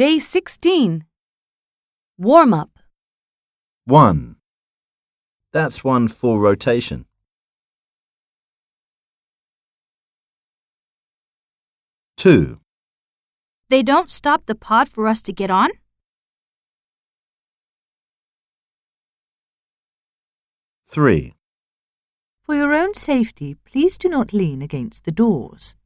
Day 16. Warm up. 1. That's one full rotation. 2. They don't stop the pod for us to get on? 3. For your own safety, please do not lean against the doors.